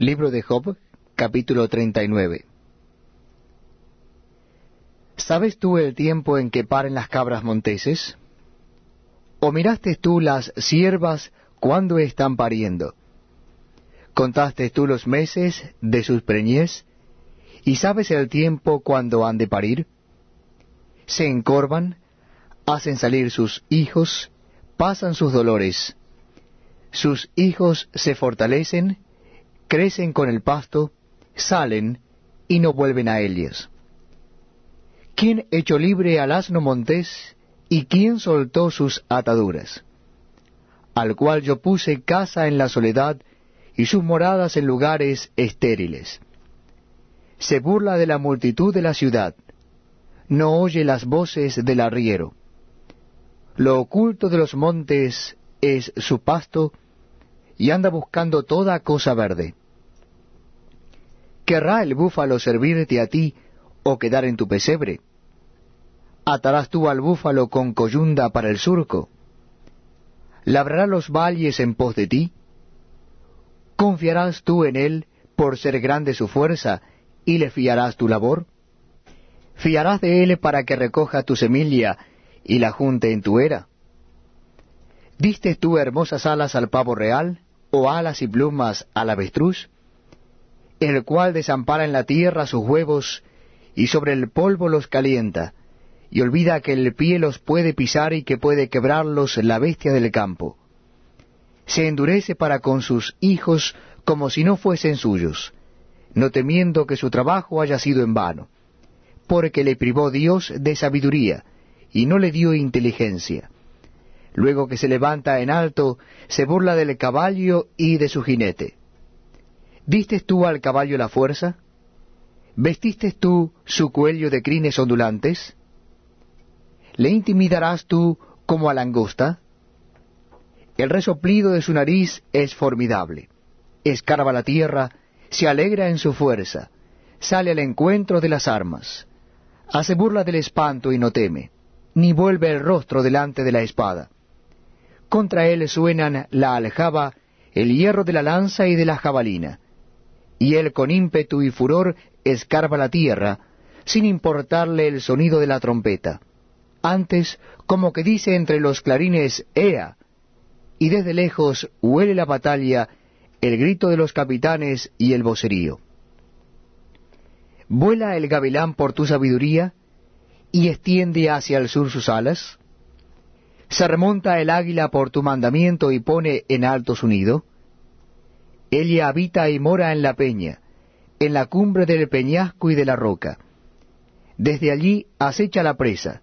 Libro de Job, capítulo 39. ¿Sabes tú el tiempo en que paren las cabras monteses? ¿O miraste tú las siervas cuando están pariendo? ¿Contaste tú los meses de sus preñez? ¿Y sabes el tiempo cuando han de parir? Se encorvan, hacen salir sus hijos, pasan sus dolores. Sus hijos se fortalecen, crecen con el pasto, salen y no vuelven a ellos. ¿Quién echó libre al asno montés y quién soltó sus ataduras? Al cual yo puse casa en la soledad y sus moradas en lugares estériles. Se burla de la multitud de la ciudad, no oye las voces del arriero. Lo oculto de los montes es su pasto, y anda buscando toda cosa verde. ¿Querrá el búfalo servirte a ti o quedar en tu pesebre? ¿Atarás tú al búfalo con coyunda para el surco? ¿Labrará los valles en pos de ti? ¿Confiarás tú en él por ser grande su fuerza y le fiarás tu labor? ¿Fiarás de él para que recoja tu semilla y la junte en tu era? ¿Diste tú hermosas alas al pavo real o alas y plumas al avestruz? el cual desampara en la tierra sus huevos, y sobre el polvo los calienta, y olvida que el pie los puede pisar y que puede quebrarlos la bestia del campo. Se endurece para con sus hijos como si no fuesen suyos, no temiendo que su trabajo haya sido en vano, porque le privó Dios de sabiduría, y no le dio inteligencia. Luego que se levanta en alto, se burla del caballo y de su jinete ¿Diste tú al caballo la fuerza? ¿Vestiste tú su cuello de crines ondulantes? ¿Le intimidarás tú como a langosta? El resoplido de su nariz es formidable. Escarba la tierra, se alegra en su fuerza, sale al encuentro de las armas. Hace burla del espanto y no teme, ni vuelve el rostro delante de la espada. Contra él suenan la aljaba, el hierro de la lanza y de la jabalina y él con ímpetu y furor escarba la tierra, sin importarle el sonido de la trompeta. Antes, como que dice entre los clarines Ea, y desde lejos huele la batalla, el grito de los capitanes y el vocerío. ¿Vuela el gavilán por tu sabiduría y extiende hacia el sur sus alas? ¿Se remonta el águila por tu mandamiento y pone en alto su nido? Ella habita y mora en la peña, en la cumbre del peñasco y de la roca. Desde allí acecha la presa,